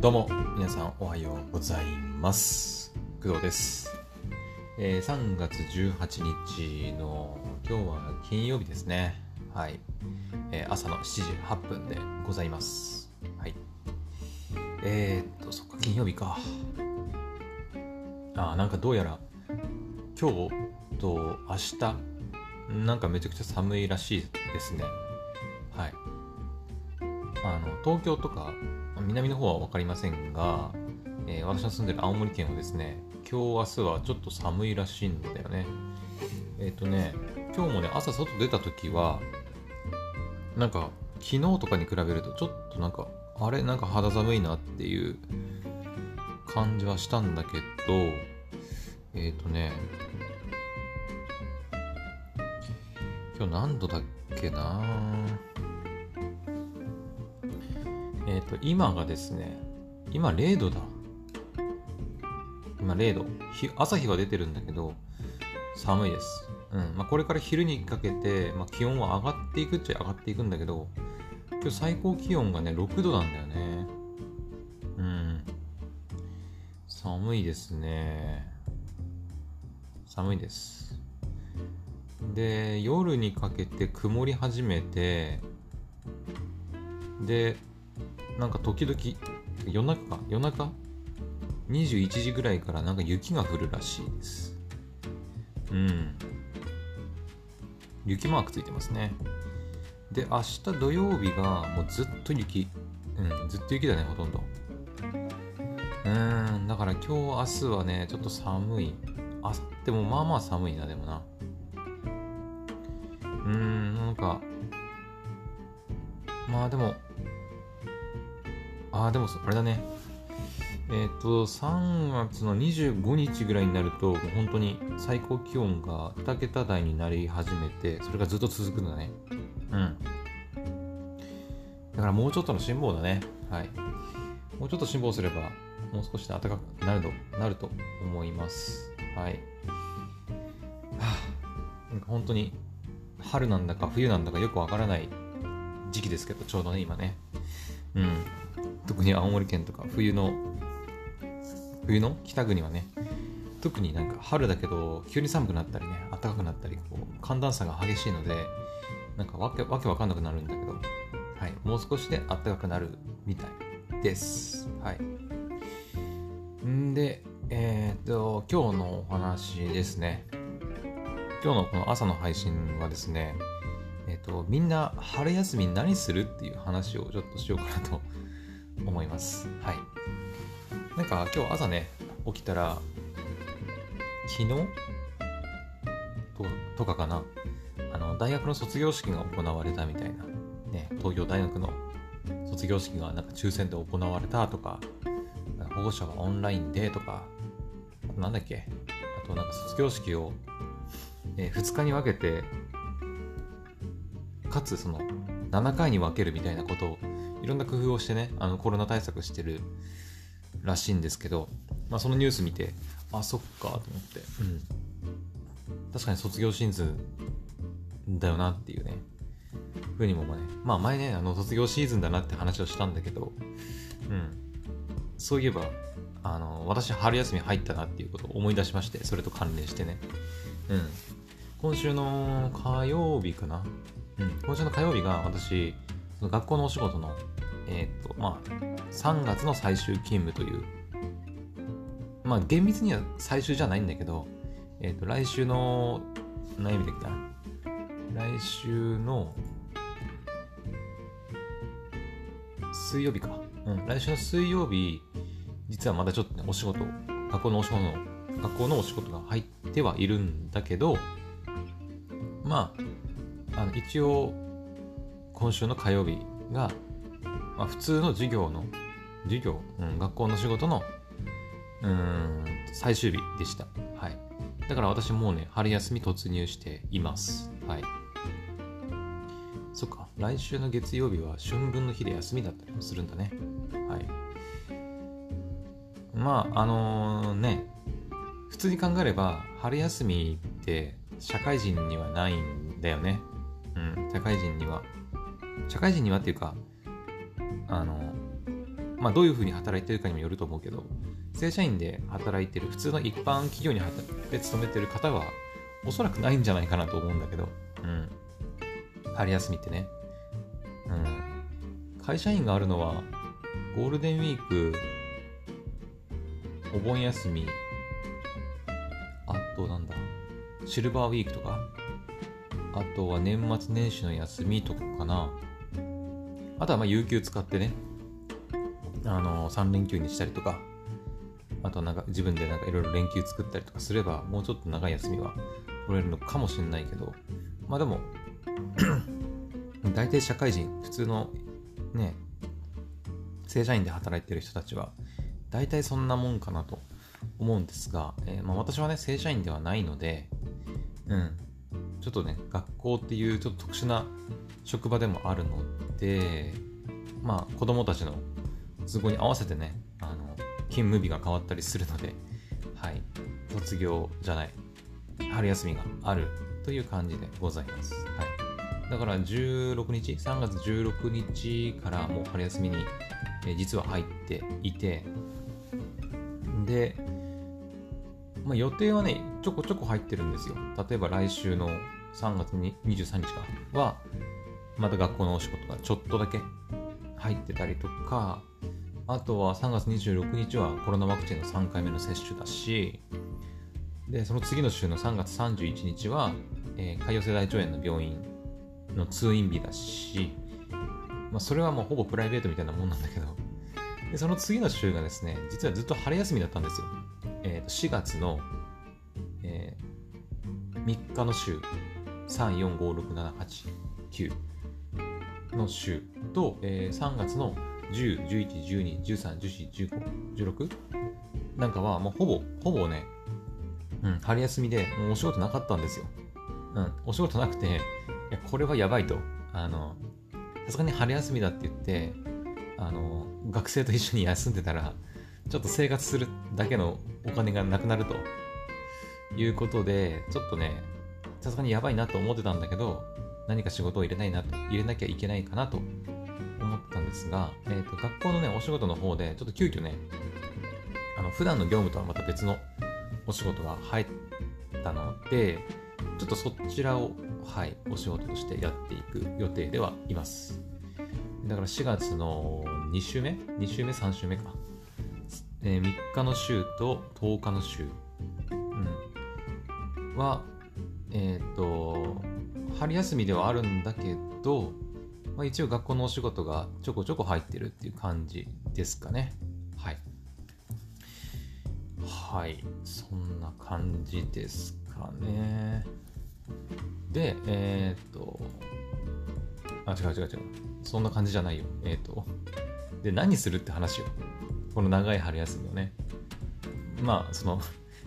どうも皆さんおはようございます。工藤です、えー3月18日の今日は金曜日ですね。はい、えー朝の7時8分でございます。はい。えー、っとそっか金曜日か。あなんかどうやら今日と明日なんかめちゃくちゃ寒いらしいですね。はい。あの東京とか南の方は分かりませんが、えー私の住んでる青森県はですね今日明日はちょっと寒いらしいんだよね。えっ、とね今日もね朝外出た時はなんか昨日とかに比べるとちょっとなんかあれ？なんか肌寒いなっていう感じはしたんだけどえっ、とね今日何度だっけな？えっ、と、今がですね、今0度だ。今0度。ひ朝日は出てるんだけど、寒いです。うん。まあ、これから昼にかけて、まあ、気温は上がっていくっちゃ上がっていくんだけど、今日最高気温がね、6度なんだよね。うん。寒いですね。寒いです。で、夜にかけて曇り始めて、で、なんか時々、夜中か、夜中 ?21 時ぐらいからなんか雪が降るらしいです。うん。雪マークついてますね。で、明日土曜日がもうずっと雪。うん、ずっと雪だね、ほとんど。うーん、だから今日、明日はね、ちょっと寒い。あでもまあまあ寒いな、でもな。うーん、なんか、まあでも、ああ、でもそ、あれだね。えっ、と、3月の25日ぐらいになると、もう本当に最高気温が2桁台になり始めて、それがずっと続くんだね。うん。だからもうちょっとの辛抱だね。はい。もうちょっと辛抱すれば、もう少しで暖かくなると、なると思います。はい。はあ、本当に、春なんだか冬なんだかよくわからない時期ですけど、ちょうどね、今ね。うん。特に青森県とか冬の冬の北国はね特になんか春だけど急に寒くなったりね暖かくなったりこう寒暖差が激しいのでなんかわけわけわかんなくなるんだけど、はい、もう少しで暖かくなるみたいです。はい。んでえーっと今日のお話ですね。今日のこの朝の配信はですねえっとみんな春休み何するっていう話をちょっとしようかなと思います。はい。なんか今日朝ね、起きたら、昨日？とかかな、あの、大学の卒業式が行われたみたいな、ね、東京大学の卒業式がなんか抽選で行われたとか、保護者はオンラインでとか、あとなんだっけ、あとなんか卒業式を、え2日に分けて、かつその7回に分けるみたいなことをいろんな工夫をしてね、あのコロナ対策してるらしいんですけど、まあ、そのニュース見て、あ、そっかと思って、うん。確かに卒業シーズンだよなっていうね、ふうにもね、まあ前ね、あの卒業シーズンだなって話をしたんだけど、うん。そういえば、あの、私春休み入ったなっていうことを思い出しまして、それと関連してね。うん。今週の火曜日かな？うん。今週の火曜日が私、学校のお仕事の、えっ、と、まあ、3月の最終勤務という、まあ、厳密には最終じゃないんだけど、えっ、と、来週の、何曜日だっけな来週の、水曜日か。うん、来週の水曜日、実はまだちょっとね、お仕事、学校のお仕事の、学校のお仕事が入ってはいるんだけど、まあ、あの一応、今週の火曜日が、まあ、普通の授業の、授業、うん、学校の仕事の、うん、最終日でした。はい。だから私もうね、春休み突入しています。はい。そっか、来週の月曜日は春分の日で休みだったりもするんだね。はい。まあ、あのね、普通に考えれば、春休みって社会人にはないんだよね。うん、社会人には。社会人にはっていうか、あの、まあ、どういうふうに働いてるかにもよると思うけど、正社員で働いてる、普通の一般企業にで勤めてる方は、おそらくないんじゃないかなと思うんだけど、うん。春休みってね。うん。会社員があるのは、ゴールデンウィーク、お盆休み、あとなんだ、シルバーウィークとか、あとは年末年始の休みとかかな。あとはまあ有給使ってね、あの、3連休にしたりとか、あとなんか自分でなんかいろいろ連休作ったりとかすれば、もうちょっと長い休みは取れるのかもしれないけど、まあでも 大体社会人、普通のね、正社員で働いてる人たちは、大体そんなもんかなと思うんですが、えー、まあ、私はね、正社員ではないので、うん、ちょっとね、学校っていうちょっと特殊な職場でもあるので、まあ、子供たちの都合に合わせてね、あの、勤務日が変わったりするので、はい、卒業じゃない、春休みがあるという感じでございます。はい。だから16日、3月16日からもう春休みに、え実は入っていて、で、まあ、予定はね、ちょこちょこ入ってるんですよ。例えば来週の3月に23日か。は、また学校のお仕事がちょっとだけ入ってたりとか、あとは3月26日はコロナワクチンの3回目の接種だし、で、その次の週の3月31日は、えー、海洋性大腸炎の病院の通院日だし、まあ、それはもうほぼプライベートみたいなもんなんだけど、でその次の週がですね、実はずっと春休みだったんですよ。えー、と4月の、えー、3日の週、3、4、5、6、7、8、9の週と、えー、3月の10、11、12、13、14、15、16なんかはもうほぼ、ほぼね、うん、春休みでもうお仕事なかったんですよ。うん、お仕事なくて、いや、これはやばいと。あの、さすがに春休みだって言って、あの、学生と一緒に休んでたら、ちょっと生活するだけのお金がなくなるということで、ちょっとね、さすがにやばいなと思ってたんだけど、何か仕事を入れないな、入れなきゃいけないかなと思ったんですが、えっ、ー、と、学校のね、お仕事の方で、ちょっと急遽ね、あの、普段の業務とはまた別のお仕事が入ったので、ちょっとそちらを、はい、お仕事としてやっていく予定ではいます。だから4月の2週目 ?2 週目 ?3 週目か。えー、3日の週と10日の週、うん、は、えっ、ー、と、春休みではあるんだけど、まあ、一応学校のお仕事がちょこちょこ入ってるっていう感じですかね。はい。はい。そんな感じですかね。で、えっ、ー、と、あ、違う違う違う。そんな感じじゃないよ。えっ、ー、と、で、何するって話よ。この長い春休みをね。まあ、その、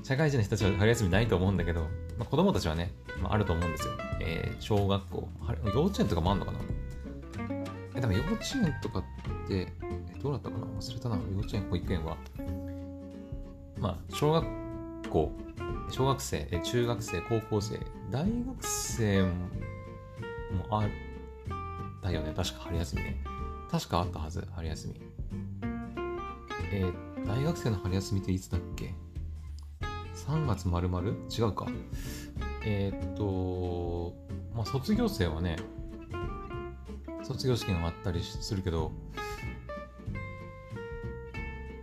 社会人の人たちは春休みないと思うんだけど、まあ、子供たちはね、まあ、あると思うんですよ。えー、小学校、幼稚園とかもあんのかな？え、でも幼稚園とかって、えどうだったかな？忘れたな。幼稚園、保育園は。まあ、小学校、小学生、中学生、高校生、大学生もあったよね。確か春休みね。確かあったはず、春休み。えー、大学生の春休みっていつだっけ？?3 月丸々違うか。えー、っと、まあ、卒業生はね、卒業式があったりするけど、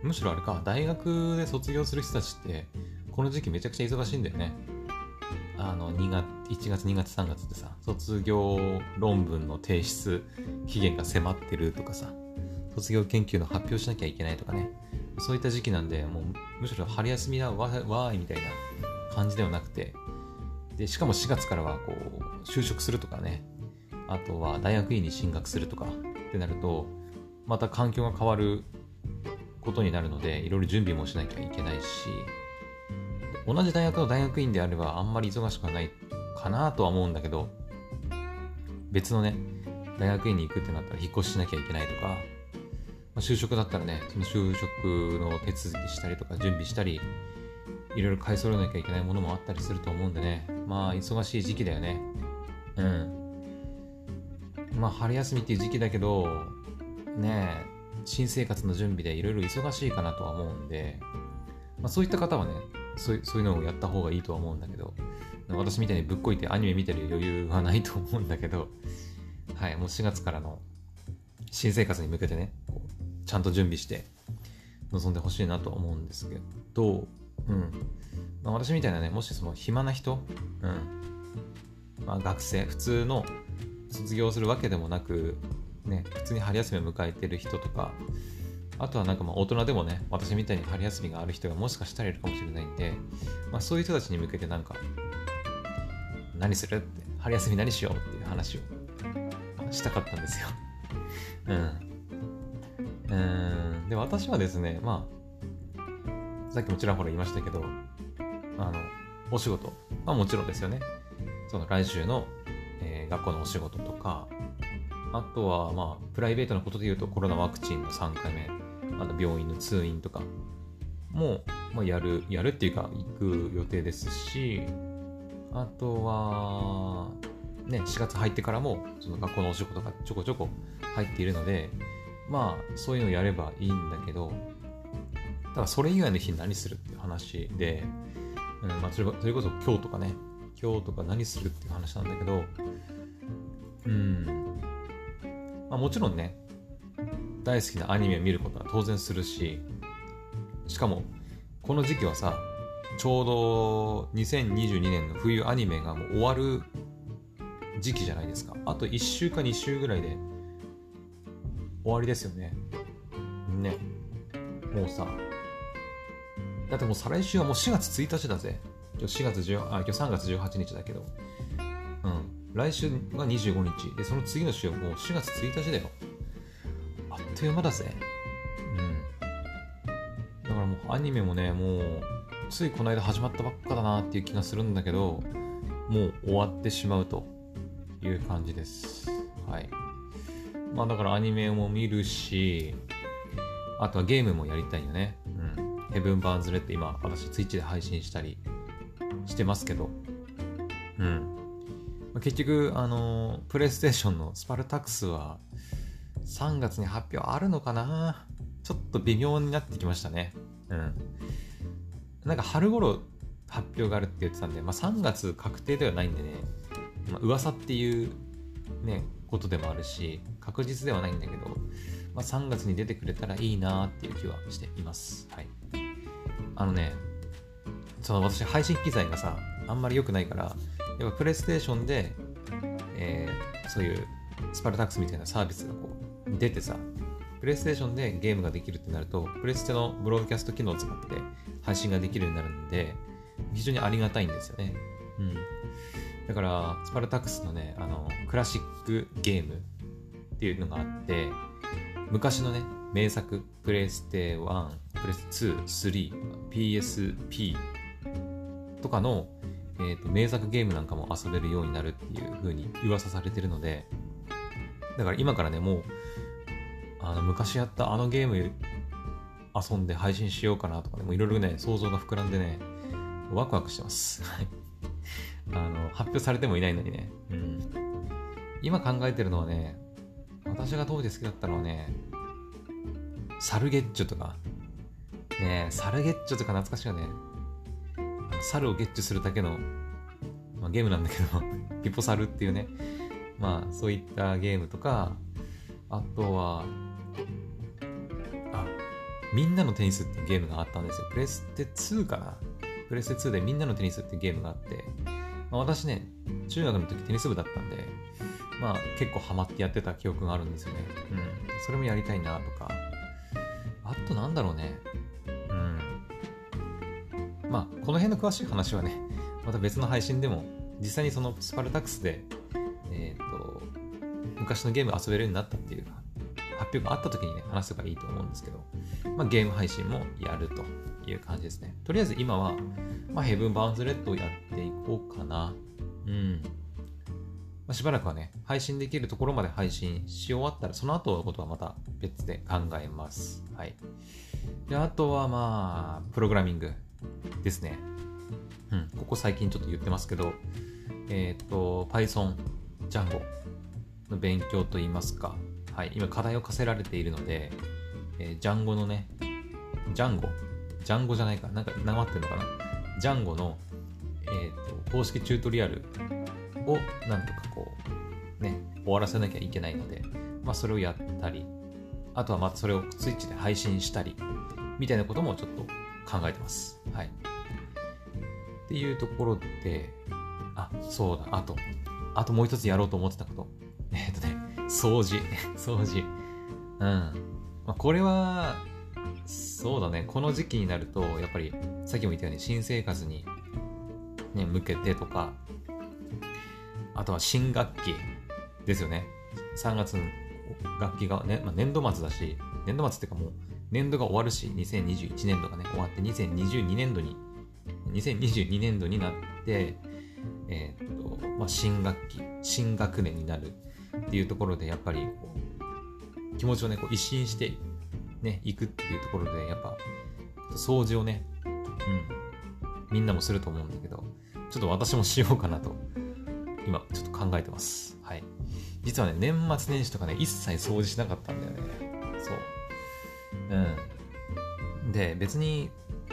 むしろあれか、大学で卒業する人たちって、この時期めちゃくちゃ忙しいんだよね。あの、2月、1月、2月、3月ってさ、卒業論文の提出期限が迫ってるとかさ、卒業研究の発表しなきゃいけないとかね、そういった時期なんで、もうむしろ春休みだわわーいみたいな感じではなくて、で、しかも4月からはこう、就職するとかね、あとは大学院に進学するとか。ってなると、また環境が変わることになるので、いろいろ準備もしなきゃいけないし、同じ大学の大学院であればあんまり忙しくはないかなとは思うんだけど、別のね、大学院に行くってなったら引っ越ししなきゃいけないとか、まあ、就職だったらね、その就職の手続きしたりとか準備したり、いろいろ買い揃えなきゃいけないものもあったりすると思うんでね、まあ忙しい時期だよね。うん。まあ春休みっていう時期だけど、ね新生活の準備でいろいろ忙しいかなとは思うんで、まあ、そういった方はねそうそういうのをやった方がいいとは思うんだけど私みたいにぶっこいてアニメ見てる余裕はないと思うんだけどはいもう4月からの新生活に向けてねちゃんと準備して臨んでほしいなと思うんですけど、うんまあ、私みたいなねもしその暇な人、うんまあ、学生普通の卒業するわけでもなくね、普通に春休みを迎えてる人とか、あとはなんかまあ大人でもね、私みたいに春休みがある人がもしかしたらいるかもしれないんで、まあ、そういう人たちに向けてなんか、何するって、春休み何しようっていう話をしたかったんですよ。うん。うん。で、私はですね、まあ、さっきもちらほら言いましたけど、あの、お仕事、まあもちろんですよね。その来週の、えー、学校のお仕事とか、あとは、まあ、プライベートなことで言うと、コロナワクチンの3回目、あの病院の通院とかも、まあ、やる、やるっていうか、行く予定ですし、あとは、ね、4月入ってからも、その学校のお仕事がちょこちょこ入っているので、まあ、そういうのをやればいいんだけど、ただそれ以外の日何するっていう話で、うんまあ、それそれこそ今日とかね、今日とか何するっていう話なんだけど、うん、まあ、もちろんね、大好きなアニメを見ることは当然するし、しかも、この時期はさ、ちょうど2022年の冬アニメがもう終わる時期じゃないですか。あと1週か2週ぐらいで終わりですよね。ね。もうさ、だってもう再来週はもう4月1日だぜ。今日4月10あ、今日3月18日だけど。うん。来週が25日。で、その次の週はもう4月1日だよ。あっという間だぜ。うん。だからもうアニメもね、もう、ついこの間始まったばっかだなっていう気がするんだけど、もう終わってしまうという感じです。はい。まあだからアニメも見るし、あとはゲームもやりたいよね。うん。ヘブン・バーンズ・レッド今私ツイッチで配信したりしてますけど、うん。まあ結局、あの、プレイステーションのスパルタクスは3月に発表あるのかな？ちょっと微妙になってきましたね。うん。なんか春頃発表があるって言ってたんで、まあ3月確定ではないんでね、まあ、噂っていうね、ことでもあるし、確実ではないんだけど、まあ3月に出てくれたらいいなっていう気はしています。はい。あのね、その私配信機材がさ、あんまり良くないから、やっぱプレイステーションで、えー、そういうスパルタックスみたいなサービスがこう出てさ、プレイステーションでゲームができるってなると、プレステのブロードキャスト機能を使って配信ができるようになるんで、非常にありがたいんですよね。だから、スパルタクスのね、あの、クラシックゲームっていうのがあって、昔のね、名作、プレステ1、プレステ2、3、PSP とかのえーと、名作ゲームなんかも遊べるようになるっていう風に噂されてるので、だから今からね、もう、あの、昔やったあのゲーム遊んで配信しようかなとかね、もういろいろね、想像が膨らんでね、ワクワクしてます。はい。あの、発表されてもいないのにね。うん。今考えてるのはね、私が当時好きだったのはね、サルゲッチョとか、ねサルゲッチョとか懐かしいよね。猿をゲッチュするだけの、まあ、ゲームなんだけど ピポサルっていうね、まあそういったゲームとか、あとは、あ、みんなのテニスっていうゲームがあったんですよ。プレステ2かなプレステ2でみんなのテニスっていうゲームがあって、まあ、私ね、中学の時テニス部だったんで、まあ結構ハマってやってた記憶があるんですよね。うん。それもやりたいなとか。あとなんだろうね。うんまあ、この辺の詳しい話はね、また別の配信でも、実際にそのスパルタクスで、えっ、ー、と、昔のゲーム遊べるようになったっていう発表があった時にね、話せばいいと思うんですけど、まあ、ゲーム配信もやるという感じですね。とりあえず今は、まあ、ヘブン・バーンズ・レッドをやってな。うん。まあ、しばらくはね、配信できるところまで配信し終わったら、その後のことはまた別で考えます。はい。で、あとはまあ、プログラミング。ですね。うん、ここ最近ちょっと言ってますけど、えっ、ー、と、Python、Django の勉強といいますか、はい、今課題を課せられているので、えー、ジャンゴのね、ジャンゴ、ジャンゴじゃないか、なんかなまってるのかな？ジャンゴの、えーと、公式チュートリアルをなんとかこう、ね、終わらせなきゃいけないので、まあ、それをやったり、あとはまたそれをスイッチで配信したり、みたいなこともちょっと考えてます。はい。っていうところで、あ、そうだ、あと、あともう一つやろうと思ってたこと。えっ、とね、掃除。掃除。うん。まあ、これは、そうだね、この時期になると、やっぱり、さっきも言ったように、新生活に、ね、向けてとか、あとは新学期ですよね。3月の楽器がね、まあ、年度末だし、年度末っていうかもう、年度が終わるし、2021年度がね、終わって2022年度に、2022年度になって、えー、っと、まあ、新学期、新学年になるっていうところで、やっぱり、気持ちをね、こう一新してね、行くっていうところで、やっぱ、掃除をね、うん、みんなもすると思うんだけど、ちょっと私もしようかなと、今、ちょっと考えてます。はい。実はね、年末年始とかね、一切掃除しなかったんだよね。そう。うん。で、別に、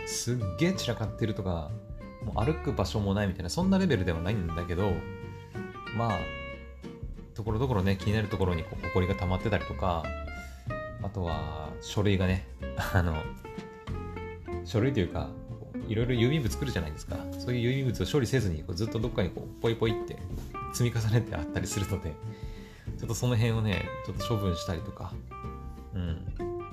すっげえ散らかってるとか、もう歩く場所もないみたいな、そんなレベルではないんだけど、まあ、ところどころね、気になるところにこう、埃が溜まってたりとか、あとは、書類がね、あの、書類というか、いろいろ郵便物作るじゃないですか。そういう郵便物を処理せずに、こうずっとどっかにこう、ポイポイって積み重ねてあったりするので、ちょっとその辺をね、ちょっと処分したりとか、うん。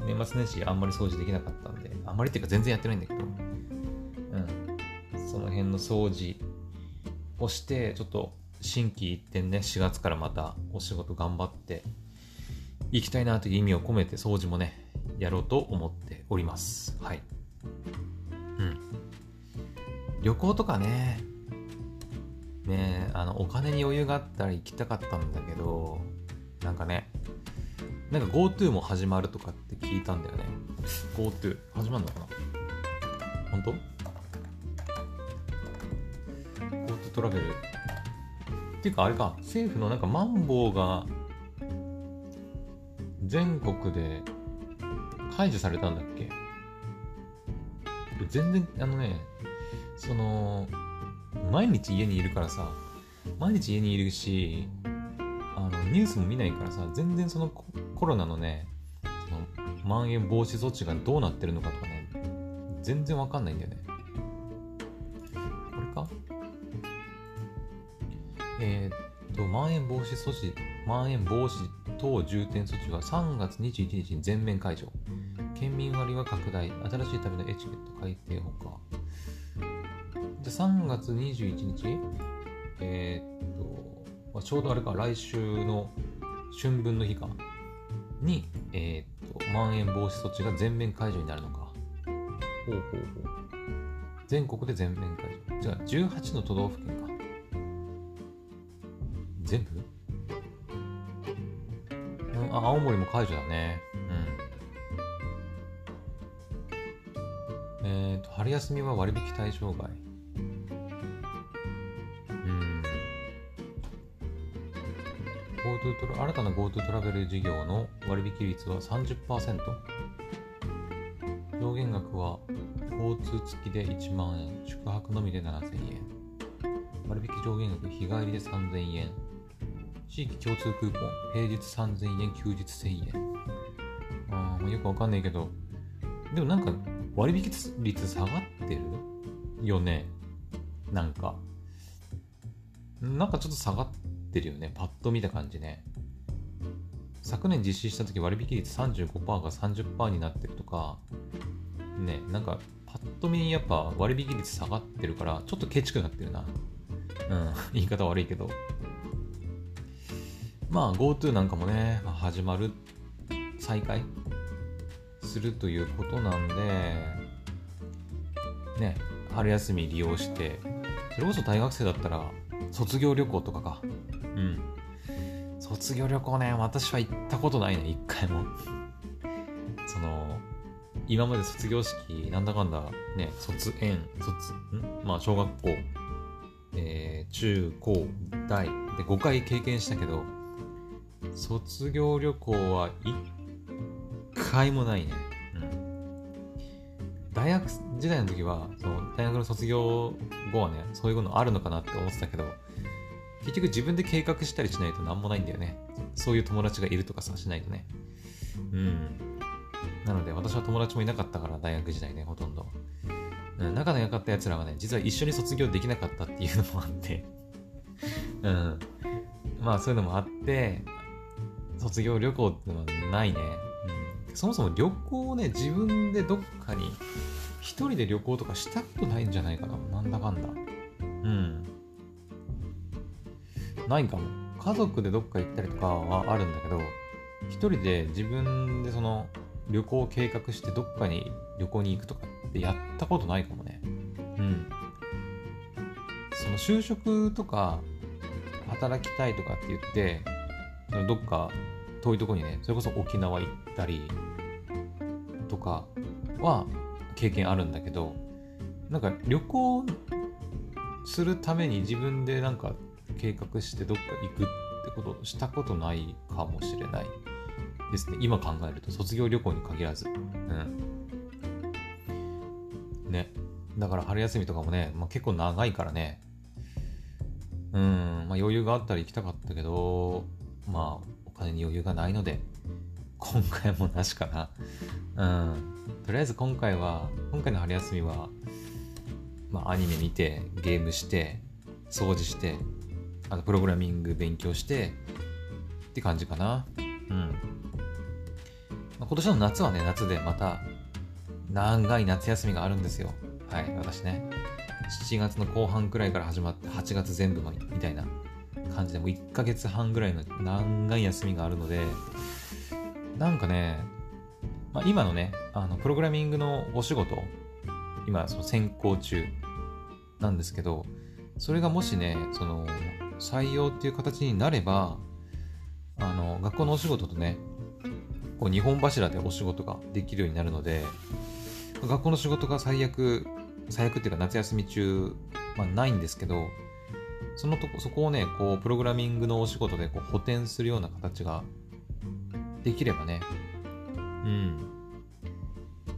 年末年始あんまり掃除できなかったんで、あんまりっていうか全然やってないんだけど、うん。その辺の掃除をして、ちょっと心機一転ね、4月からまたお仕事頑張っていきたいなという意味を込めて掃除もね、やろうと思っております。はい。旅行とかね、ねあの、お金に余裕があったら行きたかったんだけど、なんかね、なんか GoTo も始まるとかって聞いたんだよね。GoTo 始まるのかな？本当 ?GoTo トラベル。っていうかあれか、政府のなんかマンボウが全国で解除されたんだっけ？全然、あのね、その、毎日家にいるからさ、毎日家にいるし、あの、ニュースも見ないからさ、全然そのコロナのね、その、まん延防止措置がどうなってるのかとかね、全然わかんないんだよね。これか？えー、っと、まん延防止措置、まん延防止等重点措置は3月21日に全面解除。県民割は拡大。新しい旅のエチケット改定ほか。で、3月21日？えー、っと、まあ、ちょうどあれか、来週の春分の日か。に、えー、っと、まん延防止措置が全面解除になるのか。ほうほうほう。全国で全面解除。じゃあ、18の都道府県か。全部？うん、あ、青森も解除だね。うん。えっ、と、春休みは割引対象外。GoTo トラ新たな GoTo トラベル事業の割引率は30%上限額は交通付きで1万円宿泊のみで7000円。割引上限額日帰りで3000円。地域共通クーポン平日3000円休日1000円。あよくわかんないけど。でもなんか割引率下がってるよね。なんか。なんかちょっと下がってるよね。パッと見た感じね。昨年実施した時割引率35%が30%になってるとか、ね、なんかパッと見やっぱ割引率下がってるから、ちょっとケチくなってるな。うん、言い方悪いけど。まあ GoTo なんかもね、始まる、再開するということなんで、ね、春休み利用して、それこそ大学生だったら卒業旅行とかか。うん。卒業旅行ね、私は行ったことないね、一回も。その、今まで卒業式、なんだかんだ、ね、卒園、卒、ん？まあ、小学校、えー、中高、大、で5回経験したけど、卒業旅行は一回もないね。大学時代の時は、その大学の卒業後はね、そういうのあるのかなって思ってたけど、結局自分で計画したりしないと何もないんだよね。そういう友達がいるとかさ、しないとね。うん。なので、私は友達もいなかったから、大学時代ね、ほとんど。うん、仲の良かった奴らはね、実は一緒に卒業できなかったっていうのもあってうん。まあ、そういうのもあって、卒業旅行ってのはないね。うんそもそも旅行をね、自分でどっかに一人で旅行とかしたことないんじゃないかな。なんだかんだ。うん。ないかも。家族でどっか行ったりとかはあるんだけど、一人で自分でその旅行を計画してどっかに旅行に行くとかってやったことないかもね。うん。その就職とか働きたいとかって言って、どっか遠いとこにね、それこそ沖縄行ったりとかは経験あるんだけど、なんか旅行するために自分でなんか計画してどっか行くってことしたことないかもしれないですね。今考えると卒業旅行に限らず。うん。ね。だから春休みとかもね、まあ、結構長いからね。うん、まあ余裕があったら行きたかったけど、まあお金に余裕がないので、今回もなしかな。うん。とりあえず今回は、今回の春休みは、まあ、アニメ見て、ゲームして、掃除して、あとプログラミング勉強して、って感じかな。うん。まあ、今年の夏はね、夏でまた、長い夏休みがあるんですよ。はい、私ね。7月の後半くらいから始まって8月全部みたいな感じでもう1ヶ月半ぐらいの長い休みがあるので、なんかね、まあ、今のね、あの、プログラミングのお仕事、今、その先行中なんですけど、それがもしね、その、採用っていう形になれば、あの、学校のお仕事とね、こう、日本柱でお仕事ができるようになるので、学校の仕事が最悪、最悪っていうか夏休み中、まあないんですけど、そのとこ、そこをね、こう、プログラミングのお仕事でこう補填するような形ができればね、うん。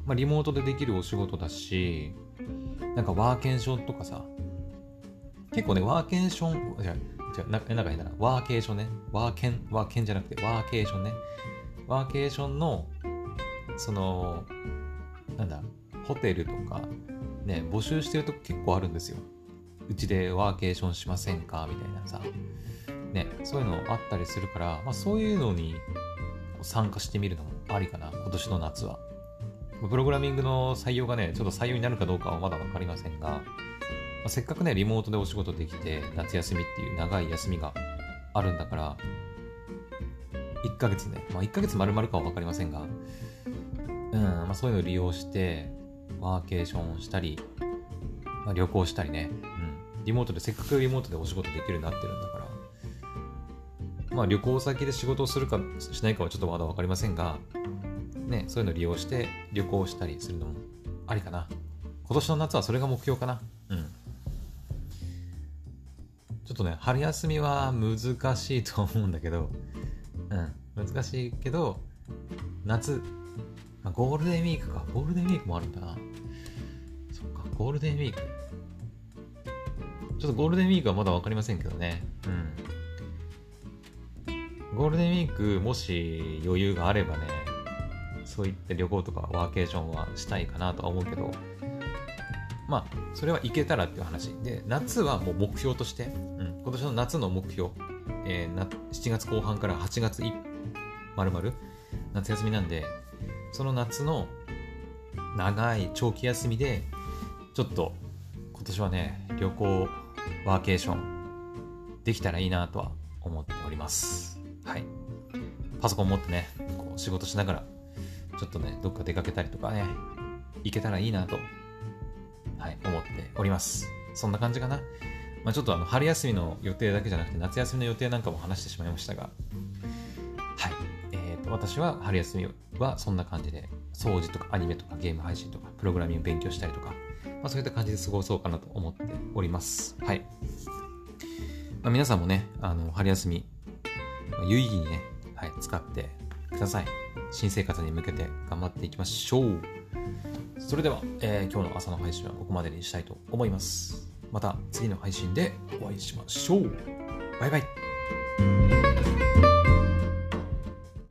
まあ、リモートでできるお仕事だし、なんかワーケーションとかさ、結構ね、ワーケーション、じゃなんか変だな、ワーケーションね、ワーケン、ワーケンじゃなくて、ワーケーションね、ワーケーションの、その、なんだ、ホテルとか、ね、募集してるとこ結構あるんですよ。うちでワーケーションしませんか？みたいなさ、ね、そういうのあったりするから、まあそういうのに参加してみるのもありかな、今年の夏は。プログラミングの採用がね、ちょっと採用になるかどうかはまだわかりませんが、あ、せっかくね、リモートでお仕事できて、夏休みっていう長い休みがあるんだから、1ヶ月ね、まあ1ヶ月丸々かはわかりませんが、うん、まあそういうのを利用して、ワーケーションをしたり、まあ、旅行したりね、うん、リモートで、せっかくリモートでお仕事できるようになってるんだから、まあ旅行先で仕事をするかしないかはちょっとまだ分かりませんが、ね、そういうのを利用して旅行したりするのもありかな。今年の夏はそれが目標かな。ちょっとね、春休みは難しいと思うんだけど、うん、難しいけど、夏、まあ、ゴールデンウィークか。ゴールデンウィークもあるんだな。そっか、ゴールデンウィーク。ちょっとゴールデンウィークはまだ分かりませんけどね。うん。ゴールデンウィーク、もし余裕があればね、そういった旅行とかワーケーションはしたいかなとは思うけど、まあ、それは行けたらっていう話。で、夏はもう目標として、今年の夏の目標、えー、7月後半から8月まるまる夏休みなんで、その夏の長い長期休みで、ちょっと今年はね、旅行、ワーケーション、できたらいいなとは思っております。はい。パソコン持ってね、こう仕事しながら、ちょっとね、どっか出かけたりとかね、行けたらいいなと、はい、思っております。そんな感じかな。まあ、ちょっとあの春休みの予定だけじゃなくて夏休みの予定なんかも話してしまいましたが、はい。えーと、私は春休みはそんな感じで掃除とかアニメとかゲーム配信とかプログラミング勉強したりとか、まあ、そういった感じで過ごそうかなと思っております。はい。まあ、皆さんもね、あの春休み、有意義にね、はい、使ってください。新生活に向けて頑張っていきましょう。それでは、えー今日の朝の配信はここまでにしたいと思います。また次の配信でお会いしましょう。バイバイ。